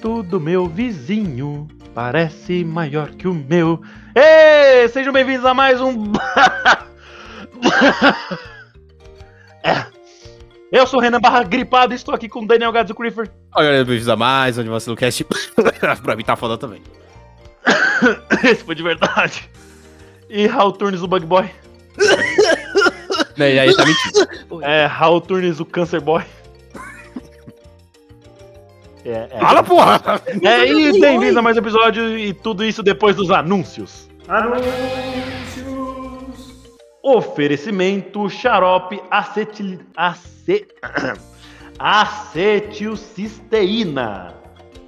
Pinto do meu vizinho parece maior que o meu. Ei, sejam bem-vindos a mais um. É. Eu sou o Renan Barra Gripado e estou aqui com o Daniel Gadzo Creeper. Olha, galera, bem-vindos a mais onde você cast. pra mim tá foda também. Esse foi de verdade. E Raul Turnes, o Bug Boy. E aí tá mentindo. É, Raul Turnes, o Cancer Boy. É, é. Fala, porra! É, e bem-vindos a mais um episódio e tudo isso depois dos anúncios. Anúncios! Oferecimento xarope acetil... ace... acetilcisteína.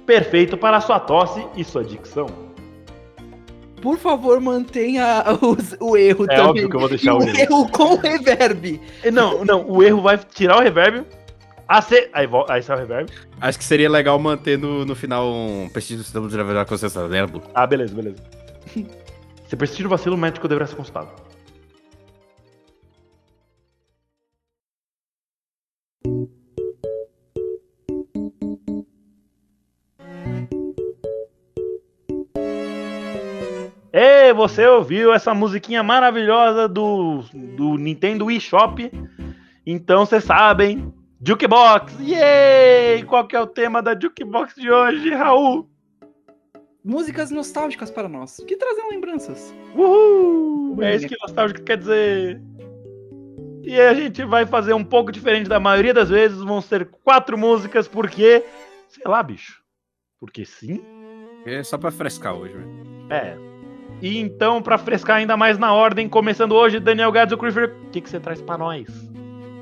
Perfeito para sua tosse e sua dicção. Por favor, mantenha os- o erro É também. óbvio que eu vou deixar E o o erro. erro com reverb. E Não, não, o erro vai tirar o reverb. AC... Aí, vol- aí sai o reverb. Acho que seria legal manter no, no final um prestígio do sistema de gravidade consciência, lembra? Ah, beleza, beleza. Se persistir o vacilo, o médico deverá ser consultado. E você ouviu essa musiquinha maravilhosa do, do Nintendo eShop? Então vocês sabem, Jukebox! Yay! Qual que é o tema da Jukebox de hoje, Raul? Músicas nostálgicas para nós, que trazem lembranças. Uhul! É isso que nostálgico quer dizer. E a gente vai fazer um pouco diferente da maioria das vezes. Vão ser quatro músicas, porque. Sei lá, bicho. Porque sim? É só pra frescar hoje, velho. É. E então, pra frescar ainda mais na ordem, começando hoje, Daniel Gadzo Creeper, o que, que você traz pra nós?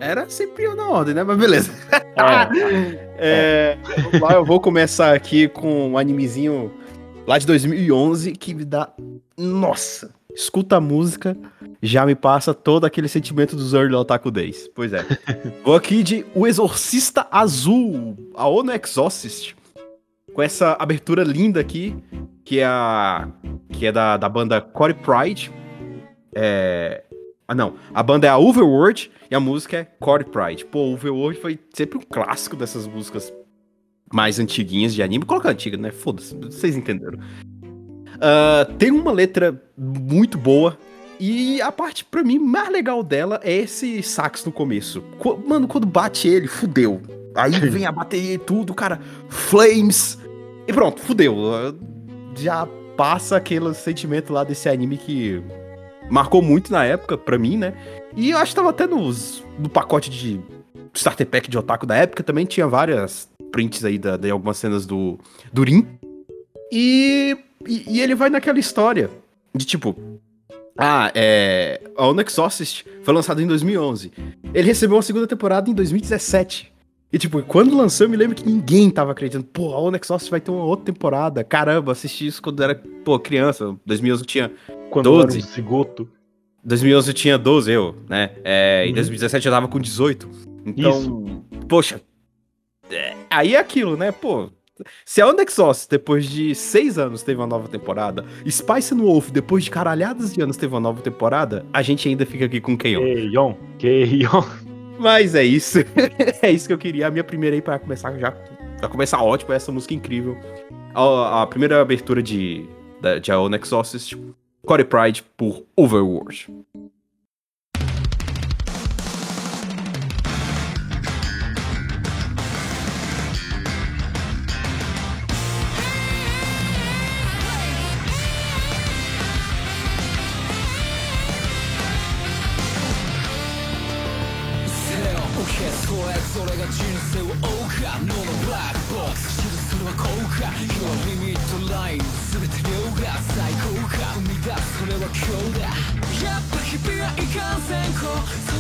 Era sempre eu na ordem, né? Mas beleza. É, É, vamos lá, eu vou começar aqui com um animezinho lá de 2011 que me dá. Nossa! Escuta a música, já me passa todo aquele sentimento dos Early Otaku Days. Pois é. vou aqui de O Exorcista Azul, a Ono Exorcist, com essa abertura linda aqui, que é a. que é da, da banda Core Pride. É. Ah, não. A banda é a Overworld e a música é Core Pride. Pô, Overworld foi sempre um clássico dessas músicas mais antiguinhas de anime. Coloca antiga, né? Foda-se, vocês entenderam. Ah, tem uma letra muito boa. E a parte, pra mim, mais legal dela é esse sax no começo. Mano, quando bate ele, fudeu. Aí vem a bateria e tudo, cara. Flames. E pronto, fudeu. Já passa aquele sentimento lá desse anime que marcou muito na época, pra mim, né? E eu acho que tava até nos, no pacote de Starter Pack de Otaku da época, também tinha várias prints aí da, de algumas cenas do, do Rin. E, e, e ele vai naquela história de tipo. Ah, é. A Ono Exorcist foi lançado em 2011. Ele recebeu uma segunda temporada em 2017. E, tipo, quando lançou, eu me lembro que ninguém tava acreditando. Pô, a Ono Exorcist vai ter uma outra temporada. Caramba, assisti isso quando era, pô, criança. 2011 eu tinha quando eu era um 12. cigoto. 2011 eu tinha 12, eu, né? É, Em Uhum. 2017 eu tava com 18. Então, poxa. é, aí é aquilo, né? Pô. Se a Onda Exhaust, depois de seis anos, teve uma nova temporada, Spice no Wolf, depois de caralhadas de anos, teve uma nova temporada, a gente ainda fica aqui com Keion. Keion, Keion. Mas é isso. é isso que eu queria. A minha primeira aí pra começar já. Pra começar ótimo, essa música incrível. A, a primeira abertura de, da, de Aon Exorcist, Core Pride por Overworld. sans encore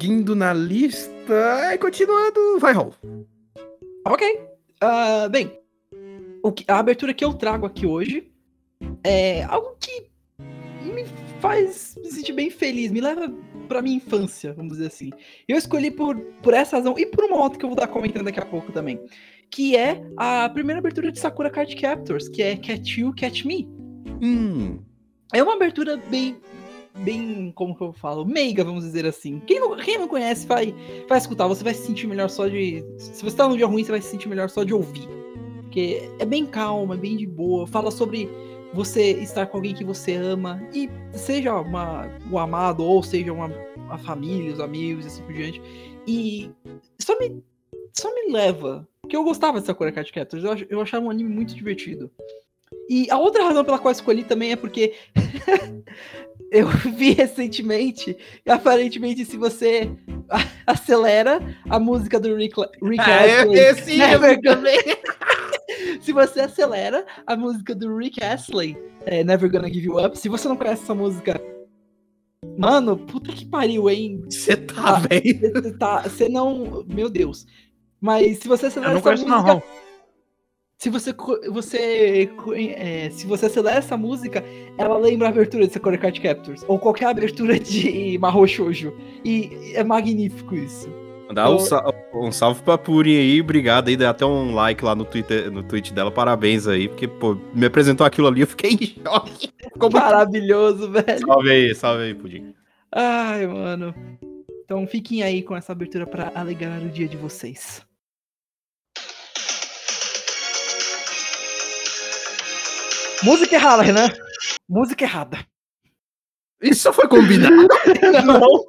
seguindo na lista, e continuando, vai, Raul. Ok. Ah, bem, que- a abertura que eu trago aqui hoje é algo que me faz me sentir bem feliz, me leva pra minha infância, vamos dizer assim. Eu escolhi por, por essa razão e por uma outra que eu vou dar comentando daqui a pouco também. Que é a primeira abertura de Sakura Card Captors, que é Catch You, Catch Me. Hum, É uma abertura bem. Bem, como que eu falo? Meiga, vamos dizer assim. Quem não, quem não conhece vai, vai escutar, você vai se sentir melhor só de. Se você tá num dia ruim, você vai se sentir melhor só de ouvir. Porque é bem calma, é bem de boa. Fala sobre você estar com alguém que você ama. E seja uma, o amado, ou seja uma, a família, os amigos, e assim por diante. E só me, só me leva. Porque eu gostava de Sakura Card Captors. Eu, eu achava um anime muito divertido. E a outra razão pela qual escolhi também é porque eu vi recentemente, e aparentemente, se você acelera a música do Rick, Rick Astley, esse Never Gonna... se você acelera a música do Rick Astley, é, Never Gonna Give You Up, se você não conhece essa música, mano, puta que pariu, hein? Você tá Ah, bem. Você tá, você não, meu Deus. Mas se você Eu acelera não essa música, não. Se você, você é, se você acelera essa música, ela lembra a abertura de Sakura Card Captors. Ou qualquer abertura de Mahou Shoujo. E é magnífico isso. Dá um, Eu- sa- um salve pra Puri aí, obrigado aí, dê até um like lá no, Twitter, no tweet dela, parabéns aí, porque, pô, me apresentou aquilo ali, eu fiquei em choque. Ficou muito... Maravilhoso, velho. Salve aí, salve aí, Pudim. Ai, mano. Então fiquem aí com essa abertura pra alegrar o dia de vocês. Música errada, Renan. Música errada. Isso foi combinado. Não,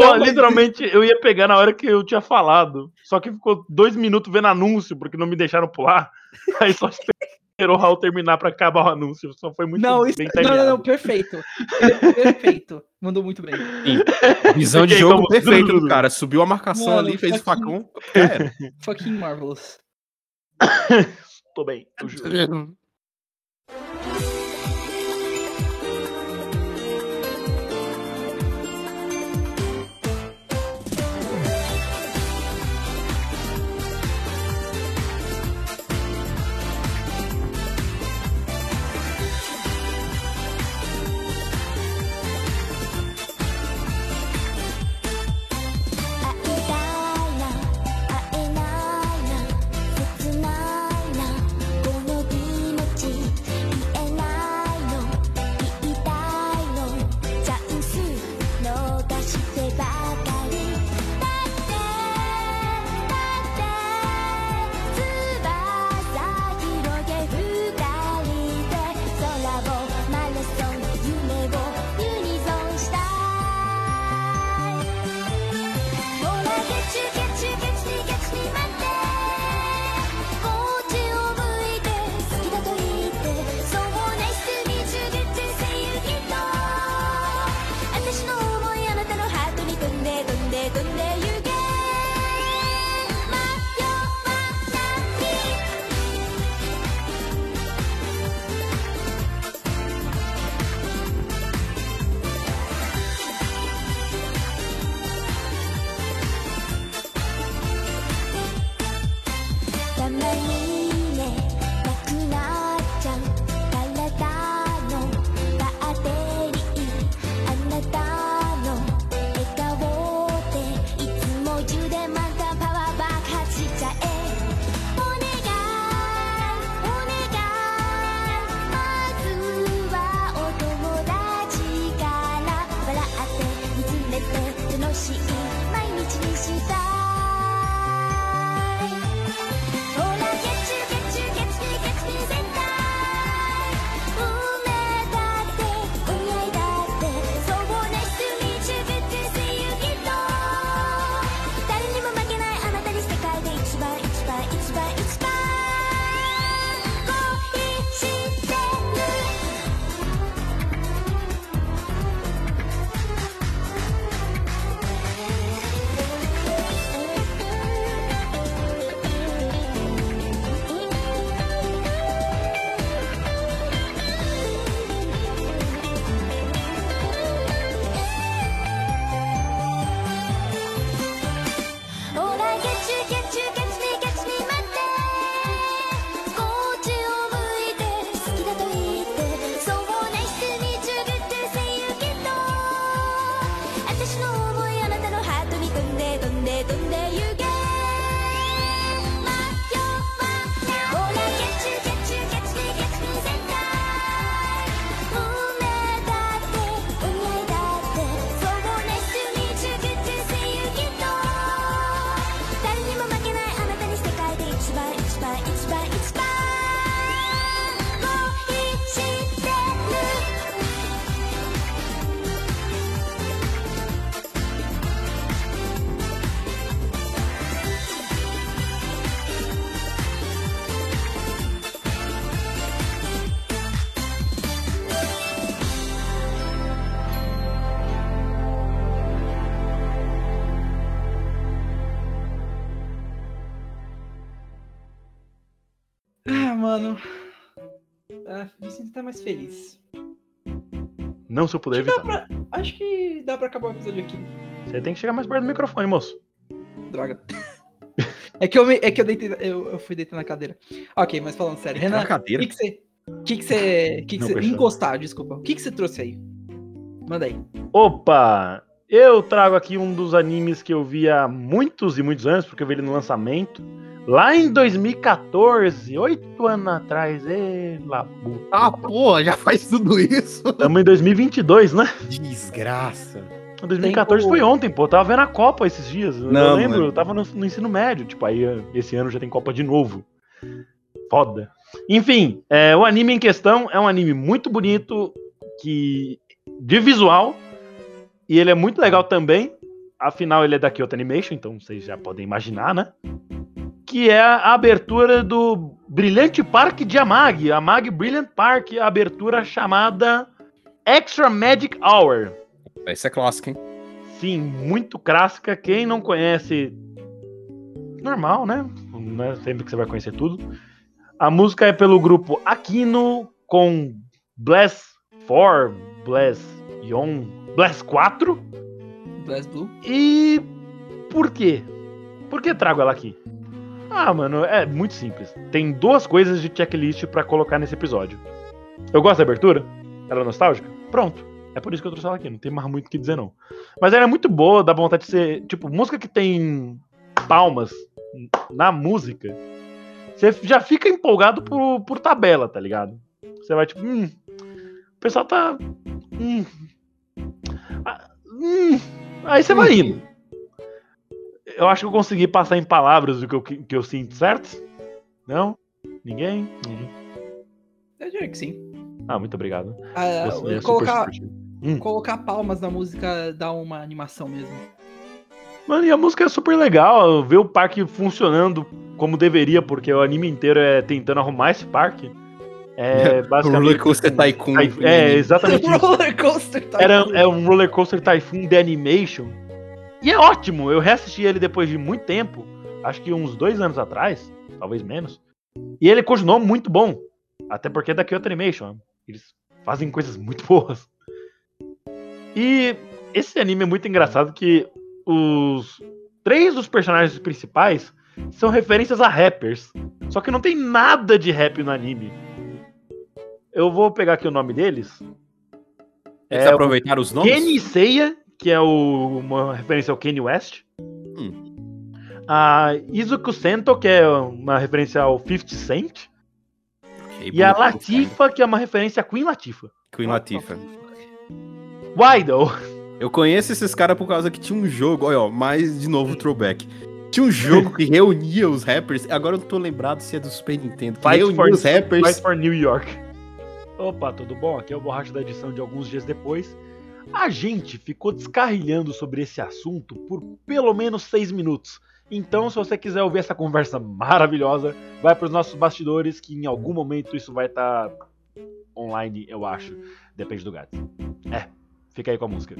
Não, literalmente eu ia pegar na hora que eu tinha falado. Só que ficou dois minutos vendo anúncio, porque não me deixaram pular. Aí só esperou o Raul terminar pra acabar o anúncio. Só foi muito Não, isso, bem não, não, não, perfeito. Perfeito. Mandou muito bem. Visão de jogo como- perfeita do cara. Subiu a marcação Mano, ali, fez o fucking- facão. já era. Fucking marvelous. Tô bem, eu juro.「Get you, mais feliz. Não se eu puder Dá evitar. pra- Acho que dá pra acabar o episódio aqui. Você tem que chegar mais perto do microfone, moço. Droga. É que eu, me- é que eu deitei. Eu, eu fui deitar na cadeira. Ok, mas falando sério. Renan, Na o que você. O que que você. que você encostar, desculpa. O que que você trouxe aí? Manda aí. Opa! Eu trago aqui um dos animes que eu vi há muitos e muitos anos, porque eu vi ele no lançamento. Lá em 2014, oito anos atrás, ê, labu. Ah, porra, já faz tudo isso. Estamos em 2022, né? Desgraça. 2014 Tempo- foi ontem, pô. Eu tava vendo a Copa esses dias. eu Não, lembro, mano. eu tava no, no ensino médio. Tipo, aí esse ano já tem Copa de novo. Foda. Enfim, é, o anime em questão é um anime muito bonito, que de visual, e ele é muito legal também. Afinal, ele é da Kyoto Animation, então vocês já podem imaginar, né? Que é a abertura do Brilhante Park de Amag, Amag Brilliant Park, a abertura chamada Extra Magic Hour. Essa é clássica, hein? Sim, muito clássica. Quem não conhece, normal, né? Não é sempre que você vai conhecer tudo. A música é pelo grupo Aquino com Bless 4, Bless Yon, Bless 4. Blast Blue. E por quê? Por que trago ela aqui? Ah, mano, é muito simples. Tem duas coisas de checklist pra colocar nesse episódio. Eu gosto da abertura? Ela é nostálgica? Pronto. É por isso que eu trouxe ela aqui, não tem mais muito o que dizer não. Mas ela é muito boa, dá vontade de ser, tipo, música que tem palmas na música. Você já fica empolgado por, por tabela, tá ligado? Você vai tipo, hum, o pessoal tá hum, ah, hum. aí você vai indo. Eu acho que eu consegui passar em palavras o que eu, que eu sinto, certo? Não? Ninguém? Ninguém. Eu diria que sim. Ah, muito obrigado. Ah, Você colocar. Hum. colocar palmas na música dá uma animação mesmo. Mano, e a música é super legal. Ver o parque funcionando como deveria, porque o anime inteiro é tentando arrumar esse parque. É basicamente. Roller Coaster Tycoon. Typhoon- É, exatamente. Roller Coaster tá Era, é um Roller Coaster Typhoon de Animation. E é ótimo. Eu reassisti ele depois de muito tempo. Acho que uns dois anos atrás. Talvez menos. E ele continuou muito bom. Até porque é da Kyoto Animation. Eles fazem coisas muito boas. E esse anime é muito engraçado que os três dos personagens principais são referências a rappers. Só que não tem nada de rap no anime. Eu vou pegar aqui o nome deles. Eles É, aproveitaram os nomes? Kenny Seiya, que é o- uma referência ao Kanye West. Hum. A Izuku Sento, que é uma referência ao 50 Cent. Ok, E a Latifa, que é uma referência a Queen Latifa. Queen Latifah. Wido. Eu conheço esses caras por causa que tinha um jogo, olha, ó, mais de novo throwback. Tinha um jogo que reunia os rappers, agora eu não tô lembrado se é do Super Nintendo, que Fight reunia for, os rappers. Fight for New York. Opa, tudo bom? Aqui é o Borracha da edição de alguns dias depois. A gente ficou descarrilhando sobre esse assunto por pelo menos seis minutos. Então, se você quiser ouvir essa conversa maravilhosa, vai para os nossos bastidores, que em algum momento isso vai estar online, eu acho. Depende do gato. É, fica aí com a música.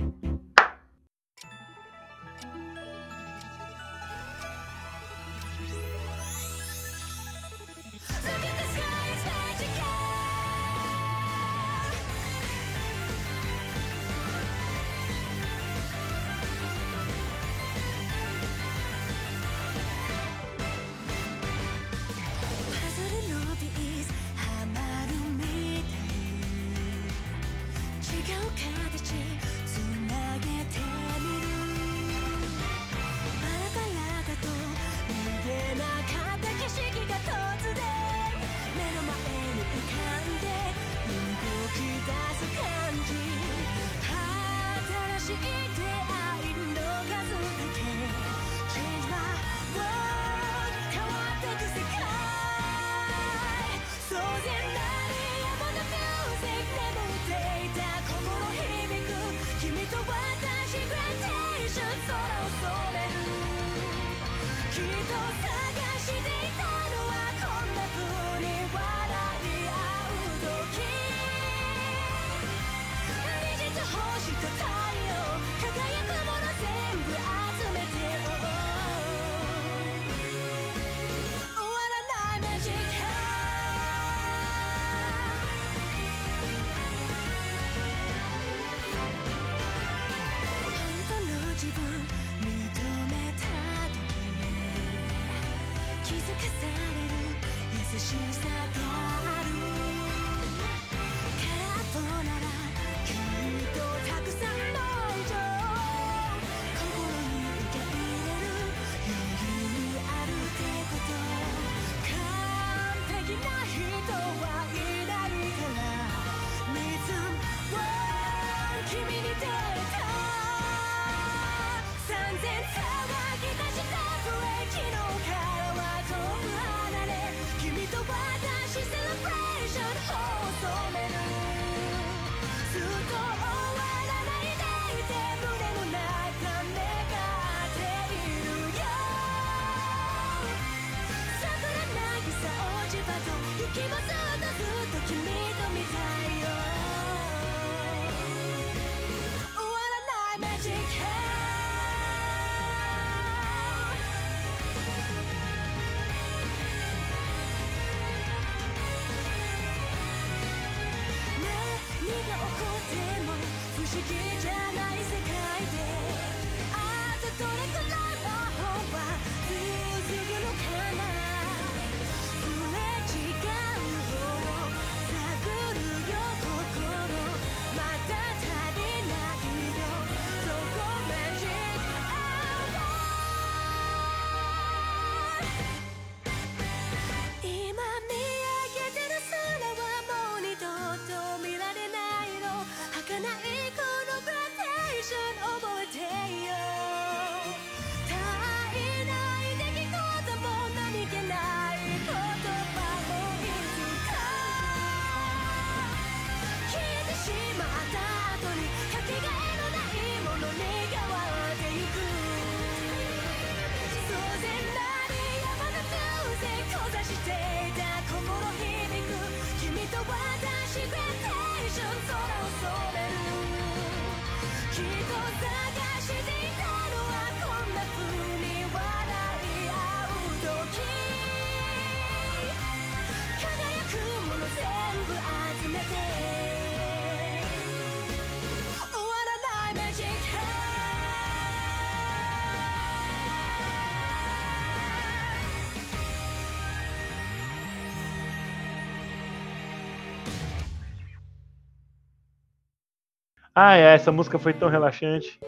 Ah, é, essa música foi tão relaxante.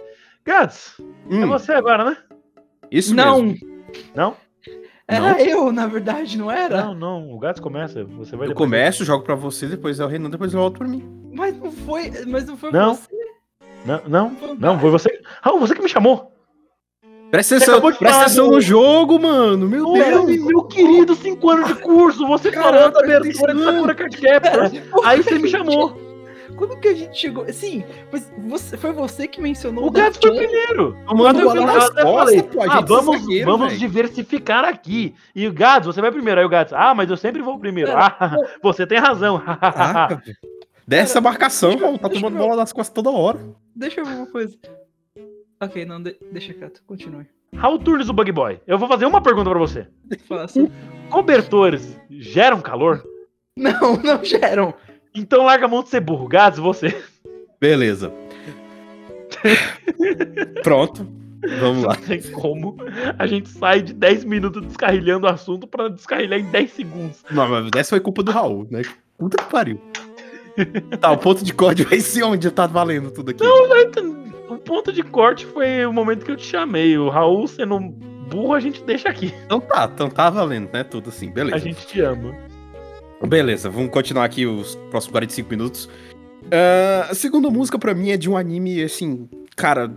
Gats, é Hum, você agora, né? isso Não, mesmo. Não? era Não? eu, na verdade, não era? Não, não, o Gats começa. Você vai Eu começo, jogo pra você, depois é o Renan, depois eu volto pra mim. Mas não foi, mas não foi Não. você. Não, não, não, Gats. foi você. Raul, você que me chamou. Presta atenção, acabou de presta atenção no jogo, mano. Meu Ô, Deus. meu, meu querido, 5 anos de curso, você da presta abertura de. Sakura Card Captor. Aí você me chamou. Quando que a gente chegou? Sim, mas você, foi você que mencionou O Gats foi Daft Punk. primeiro. Costas, falei, pô, a ah, é vamos, zagueiro, vamos diversificar aqui. E o Gats, você vai primeiro. Aí o Gats, ah, mas eu sempre vou primeiro. Pera, Ah, você tem razão. Caraca. Dessa marcação, deixa- tá tomando bola nas costas toda hora. Deixa eu ver uma coisa. Ok, não, de- deixa quieto, continue. Raul Turnes, o Bug Boy. Eu vou fazer uma pergunta pra você. Faça. Cobertores geram calor? Não, não geram. Então larga a mão de ser burro. Gats, você. Beleza. Pronto. Vamos lá. Não tem como. A gente sai de 10 minutos descarrilhando o assunto pra descarrilhar em 10 segundos. Não, mas essa foi culpa do Raul, né? Puta que pariu. Tá, o ponto de corte vai ser onde tá valendo tudo aqui. O ponto de corte foi o momento que eu te chamei. O Raul sendo burro, a gente deixa aqui. Então tá, então tá valendo, né? Tudo assim, beleza. A gente te ama. Beleza, vamos continuar aqui os próximos 45 minutos. Ah, a segunda música pra mim é de um anime, assim, cara,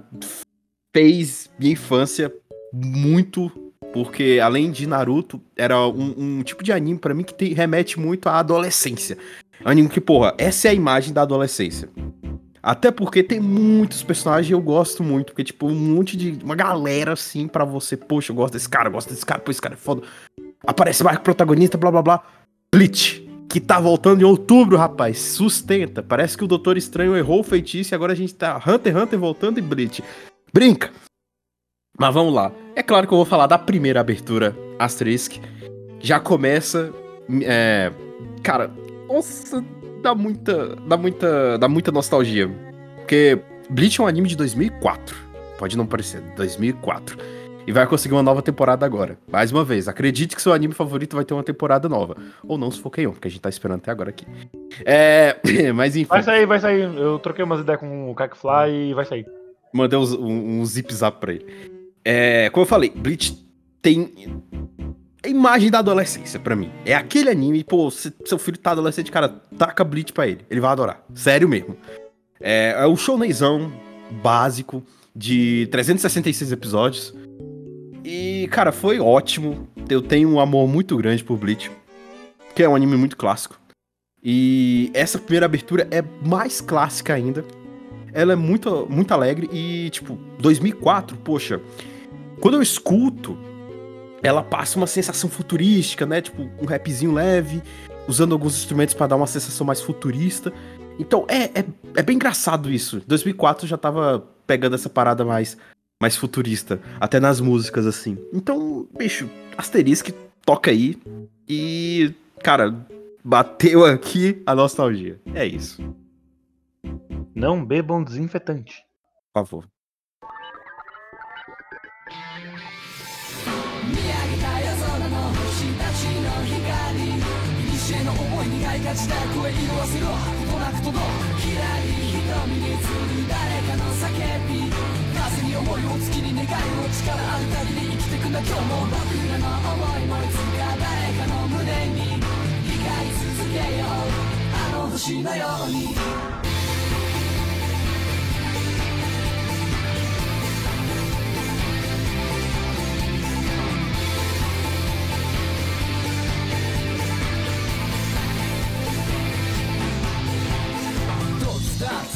fez minha infância muito, porque além de Naruto, era um, um tipo de anime pra mim que tem- remete muito à adolescência. É anime que, porra, essa é a imagem da adolescência. Até porque tem muitos personagens eu gosto muito, porque, tipo, um monte de. Uma galera assim pra você, poxa, eu gosto desse cara, eu gosto desse cara, pô, esse cara é foda. Aparece mais protagonista, blá blá blá. Bleach, que tá voltando em outubro, rapaz. Sustenta. Parece que o Doutor Estranho errou o feitiço e agora a gente tá Hunter x Hunter voltando e Bleach. Brinca! Mas vamos lá. É claro que eu vou falar da primeira abertura, Asterisk. Já começa. É, cara, nossa, dá muita. Dá muita. Dá muita nostalgia. Porque Bleach é um anime de 2004. Pode não parecer, 2004. E vai conseguir uma nova temporada agora. Mais uma vez, acredite que seu anime favorito vai ter uma temporada nova. Ou não, se for Keion, porque a gente tá esperando até agora aqui. É. Mas enfim, Vai sair, vai sair. Eu troquei umas ideias com o Kakfly e vai sair. mandei uns- um, um zip zap pra ele. É. Como eu falei, Bleach tem. A imagem da adolescência pra mim. É aquele anime, pô, se seu filho tá adolescente, cara, taca Bleach pra ele. Ele vai adorar. Sério mesmo. É, é o shounenzão básico de 366 episódios. E, cara, foi ótimo. Eu tenho um amor muito grande por Bleach. Que é um anime muito clássico. E essa primeira abertura é mais clássica ainda. Ela é muito, muito alegre e, tipo, 2004, poxa. Quando eu escuto, ela passa uma sensação futurística, né? Tipo, um rapzinho leve, usando alguns instrumentos pra dar uma sensação mais futurista. Então é, é, é bem engraçado isso. 2004 já tava pegando essa parada mais, mais futurista, até nas músicas assim. Então, bicho, Asterisk toca aí e, cara, bateu aqui a nostalgia. É isso, Não bebam desinfetante. por favor. お月に願いを力ある限り生きてくんだ今日も僕らの思いもいつか誰かの胸に光り続けようあの星のように「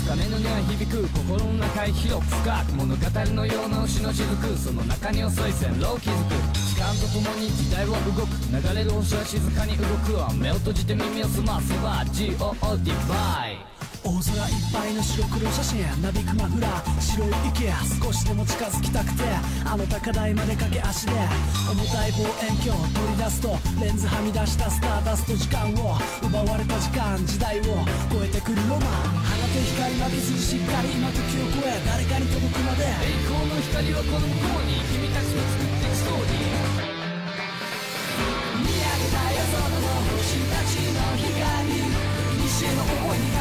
鐘の音は響く心の中へ広く深く物語のような牛の雫。その中に遅い線路を築く。時間とともに時代は動く。流れる星は静かに動く。わ目を閉じて耳を澄ませば GOD バイ大空いっぱいの白黒写真なびくマフラー白い池少しでも近づきたくてあの高台まで駆け足で重たい望遠鏡を取り出すとレンズはみ出したスターダスト時間を奪われた時間時代を超えてくるロマン。放て光負けずにしっかり今時を超え誰かに届くまで。栄光の光はこの向こうに君たちを作っ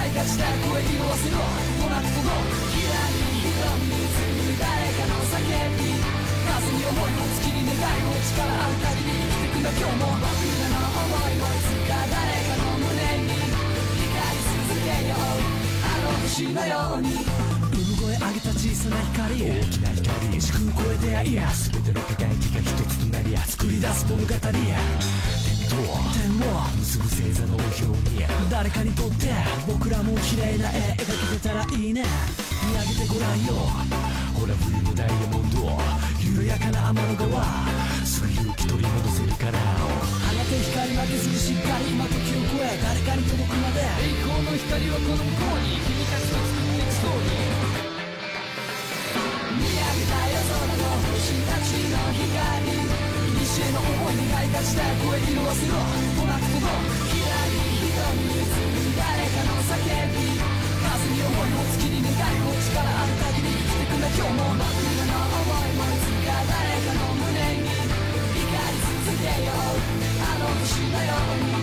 いがちだ声色あせろとなく届くひらり瞳に映る誰かの叫び風に思いを月に願いを力ある限り生きてくんだ今日も僕らの思いもいつか誰かの胸に光り続けようあの星のように声上げた小さな光大きな光時空超えていや。全ての輝きが一つとなりや。作り出す物語や。点を結ぶ星座の表に誰かにとって僕らも綺麗な絵描けてたらいいね見上げてごらんよほら冬のダイヤモンド緩やかな天の川すぐ勇気取り戻せるから放て光負けずにしっかり今時を超え誰かに届くまで栄光の光はこの向こうに君たちと作っていくストーリー見上げた夜空の星たちの光西への思いに買いがちだ声色あせろとなく届くひらり瞳に映る誰かの叫び風に思いを月に願いを力ある限り生きてくんだ今日も僕らの思いもいつか誰かの胸に光り続けようあの星のように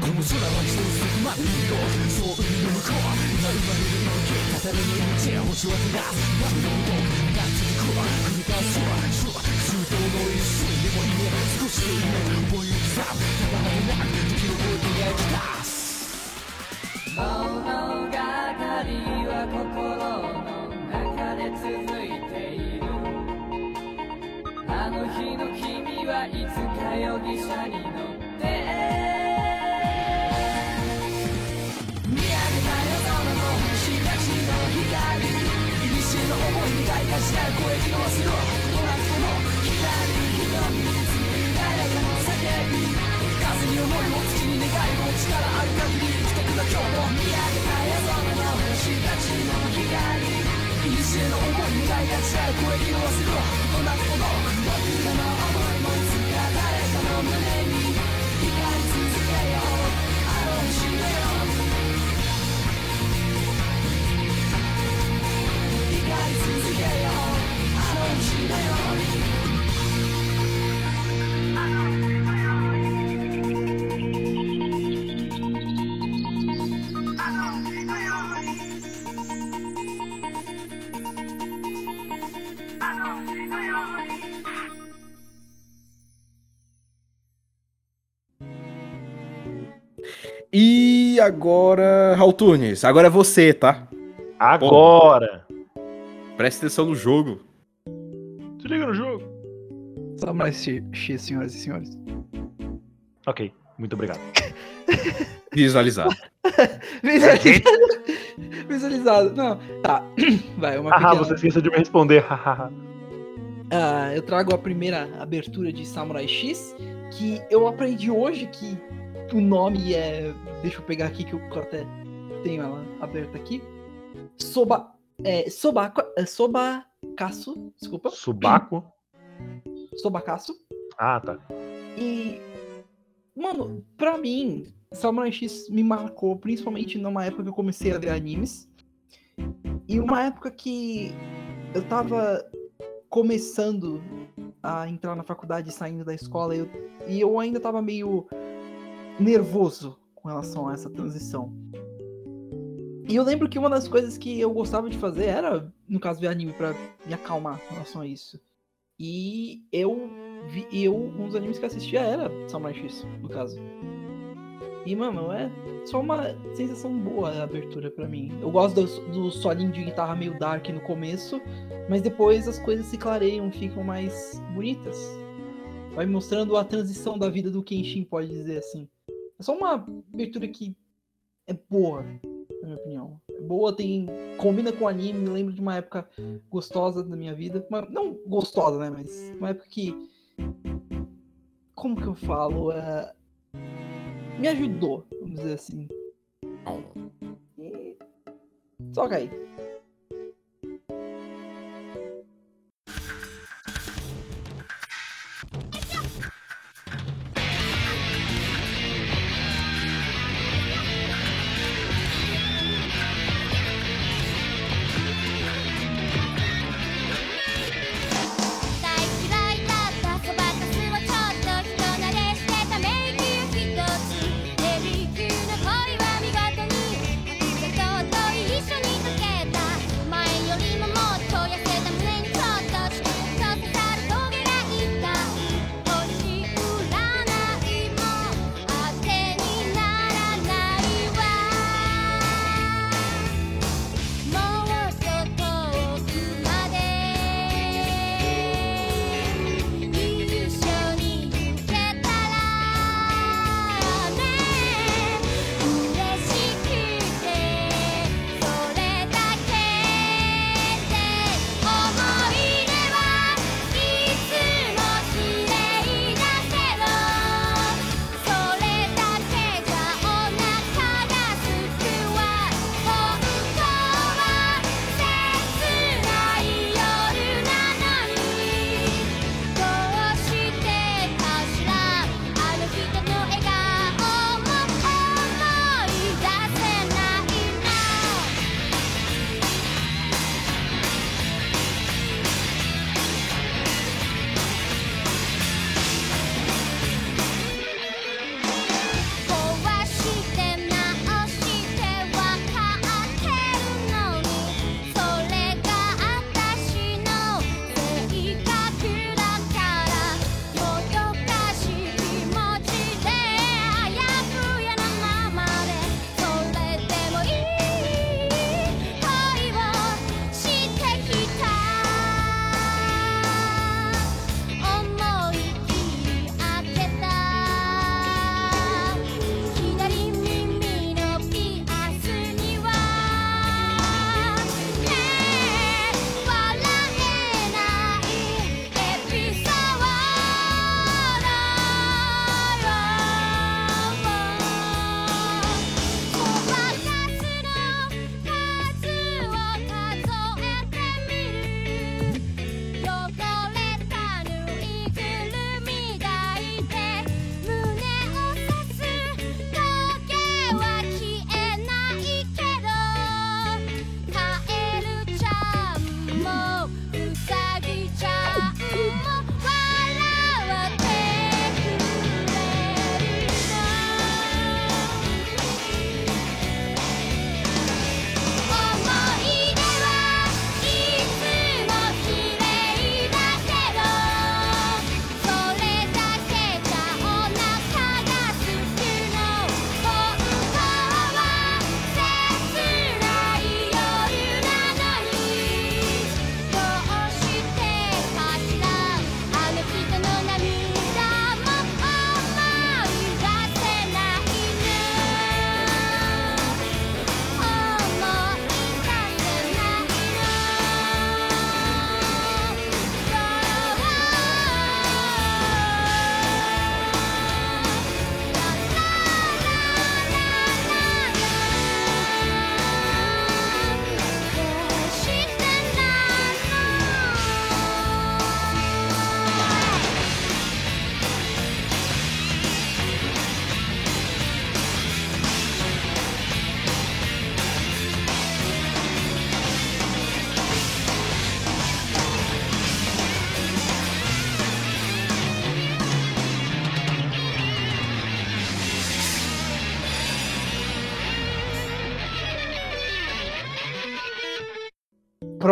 この空は一つそこまで見ろそう海の向こう今生まれる息たりに手を星を照らす悪の動きが続くわ繰り返すは中東の一瞬でもいいね少しでいいね思い浮かぶただはなく時を超えてやりきた物が力ある限り生きてくだ今日も見上げた夜空の星たちの光いにしえの思いに買いがちだ声色あせろ。となくこの僕らの E agora, Raul Tunes, agora é você, tá? Agora! Presta atenção no jogo. Se liga no jogo. Só mais X, X, senhoras e senhores. Ok, muito obrigado. Visualizar. Visualizado. Visualizado. Não, tá. Vai, uma Ah, pequena... você esqueceu de me responder. Ah, eu trago a primeira abertura de Samurai X, que eu aprendi hoje que o nome é. Deixa eu pegar aqui que eu até tenho ela aberta aqui. Soba. É, soba. É, Sobakasu. Desculpa. Subaco? Sobakasu. Ah, tá. E. Mano, pra mim, Samurai X me marcou, principalmente numa época que eu comecei a ver animes. E uma época que eu tava começando a entrar na faculdade, saindo da escola, eu- e eu ainda tava meio nervoso com relação a essa transição. E eu lembro que uma das coisas que eu gostava de fazer era, no caso, ver anime pra me acalmar com relação a isso. E eu vi, eu, um dos animes que assistia era Samurai X, no caso. E, mano, é só uma sensação boa a abertura pra mim. Eu gosto do, do solinho de guitarra meio dark no começo, mas depois as coisas se clareiam, ficam mais bonitas. Vai mostrando a transição da vida do Kenshin, pode dizer assim. É só uma abertura que é boa, na minha opinião. É boa, tem. combina com o anime, me lembro de uma época gostosa da minha vida. Uma- não gostosa, né? Mas uma época que. Como que eu falo? É, me ajudou, vamos dizer assim. E... Toca aí.「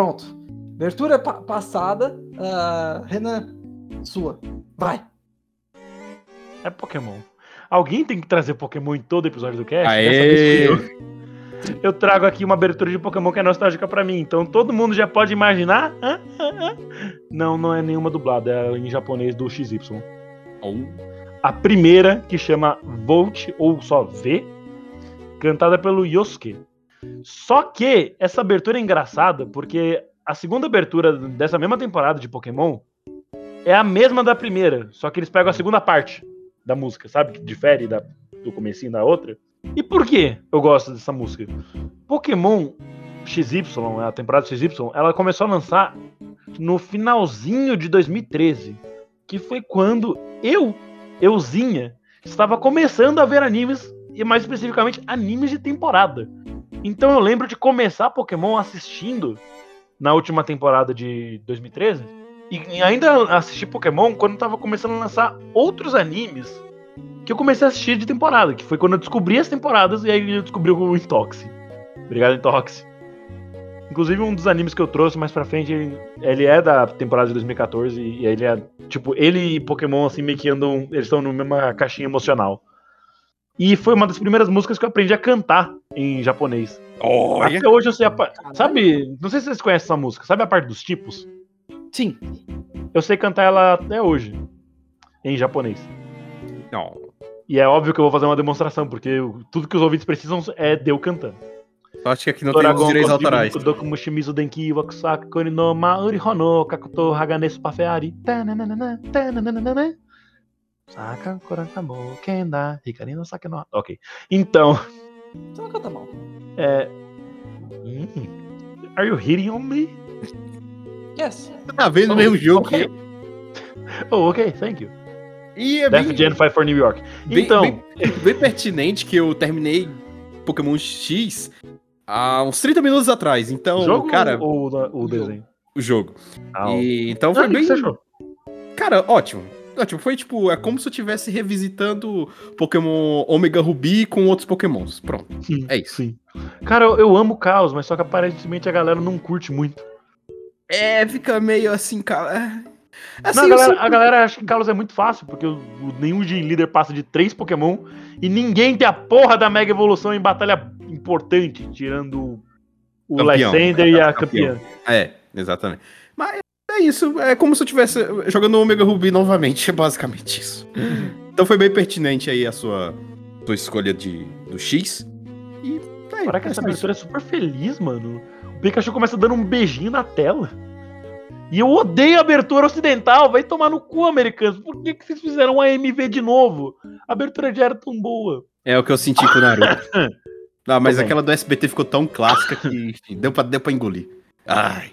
Pronto. Abertura pa- passada. ah, Renan, sua. Vai. É Pokémon. Alguém tem que trazer Pokémon em todo episódio do cast? Aê! Eu. Eu trago aqui uma abertura de Pokémon que é nostálgica pra mim. Então todo mundo já pode imaginar. Não, não é nenhuma dublada. É em japonês do XY. A primeira, que chama Volt, ou só V, cantada pelo Yosuke. Só que essa abertura é engraçada porque a segunda abertura dessa mesma temporada de Pokémon é a mesma da primeira, só que eles pegam a segunda parte da música, sabe? Que difere da, do comecinho da outra. E por que eu gosto dessa música? Pokémon XY, a temporada XY, ela começou a lançar no finalzinho de 2013, que foi quando eu, euzinha, estava começando a ver animes, e mais especificamente animes de temporada. Então eu lembro de começar Pokémon assistindo na última temporada de 2013 e ainda assisti Pokémon quando tava começando a lançar outros animes que eu comecei a assistir de temporada, que foi quando eu descobri as temporadas e aí eu descobri o Intox. Obrigado, Intox. Inclusive, um dos animes que eu trouxe mais pra frente, ele é da temporada de 2014 e ele é, tipo, ele e Pokémon, assim, meio que andam, eles estão na mesma caixinha emocional. E foi uma das primeiras músicas que eu aprendi a cantar em japonês. Olha. Até hoje eu sei a pa- Sabe, não sei se vocês conhecem essa música, sabe a parte dos tipos? Sim. Eu sei cantar ela até hoje, em japonês. Não. E é óbvio que eu vou fazer uma demonstração, porque eu- tudo que os ouvintes precisam é de eu cantando. Só acho que aqui não tem os direitos autorais. Doku Mushimizu Denki Wakusaku Koni no Mauri Hono Kakuto Haganesu Pafeari Tananana, tananana. Saka Korakamo Kenda Hikari no Ok. Então, Você não canta mal. é... Hum, Are you hitting on me? Yes. Você tá vendo o mesmo jogo que Ok. eu. Oh, ok, thank you. E é Def bem, Jam 5 for New York. bem- Então, bem, bem pertinente que eu terminei Pokémon X há uns 30 minutos atrás. Então, jogo cara, ou o, o desenho? o jogo. Ah, E, então Ah, foi o que bem. você achou? Cara, ótimo. Ótimo. Foi tipo, é como se eu estivesse revisitando Pokémon Omega Ruby com outros Pokémons. Pronto. Sim, É isso. Sim. Cara, eu, eu amo Caos, mas só que aparentemente a galera não curte muito. É, fica meio assim, cara. é- Assim, Não, a, galera, sei- a galera acha que Kalos é muito fácil, porque o, o- nenhum Gym Leader passa de três Pokémon e ninguém tem a porra da Mega Evolução em batalha importante, tirando o. Lysander e a campeã. É, exatamente. Mas é isso, é como se eu estivesse jogando Omega Ruby novamente, é basicamente isso. Então foi bem pertinente aí a sua, sua escolha de, do X. E é, Caraca, é essa abertura é super feliz, mano. O Pikachu começa dando um beijinho na tela. E eu odeio a abertura ocidental, vai tomar no cu, americanos. Por que, que vocês fizeram um AMV de novo? A abertura já era tão boa. É o que eu senti com o Naruto. Ah, mas aquela do SBT ficou tão clássica que enfim, deu, pra, deu pra engolir. Ai.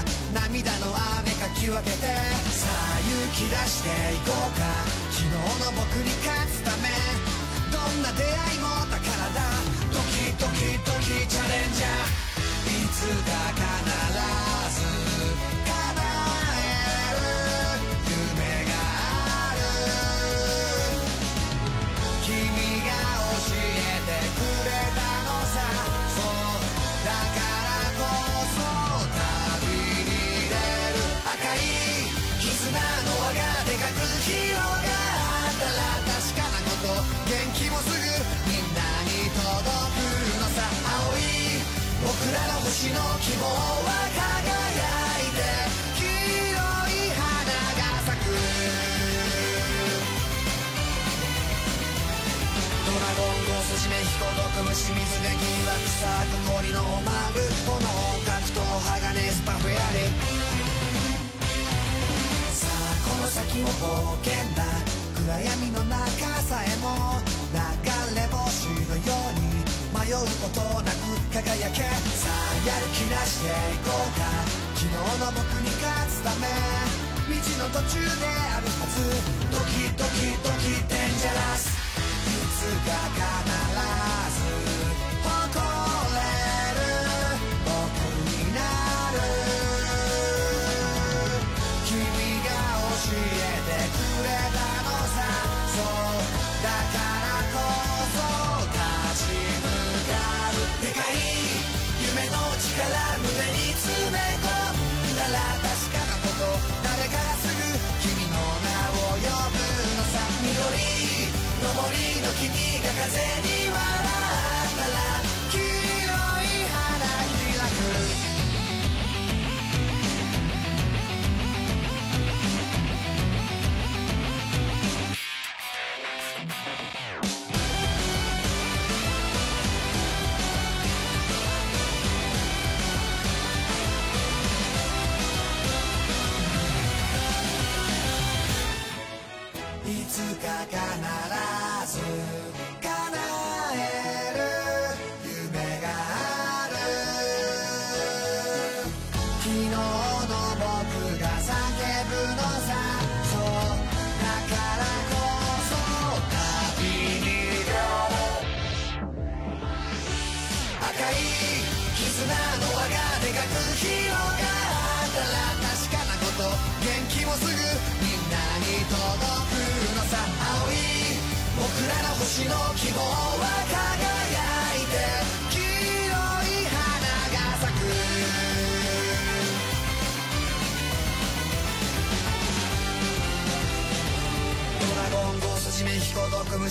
涙の雨かき分けてさあ勇気出していこうか。昨日の僕に勝つため。どんな出会いも宝だ。ドキドキドキチャレンジャー。いつだか必ず黄色い花が咲くドラゴンゴース締め彦毒虫水で疑惑咲く氷のマグ炎格闘鋼スパフェアリさあこの先も冒険だ暗闇の中さえも流れ星のようことなく輝けさあやる気なしていこうか昨日の僕に勝つため道の途中であるはずドキドキドキデンジャラスいつか叶うが風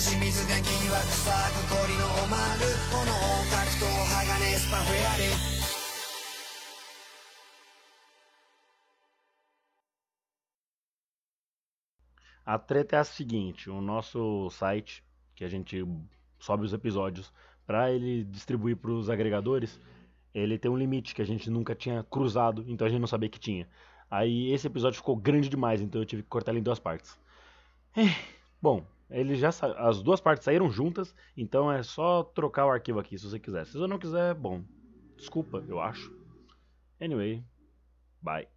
彦毒虫水電気には草く氷のおまる炎格闘鋼スパフェアリA treta é a seguinte: o nosso site, que a gente sobe os episódios para ele distribuir para os agregadores, ele tem um limite que a gente nunca tinha cruzado, então a gente não sabia que tinha. Aí esse episódio ficou grande demais, então eu tive que cortar ele em duas partes. Eh, Bom, ele já sa- as duas partes saíram juntas, então é só trocar o arquivo aqui se você quiser. Se você não quiser, bom, desculpa, eu acho. Anyway, bye.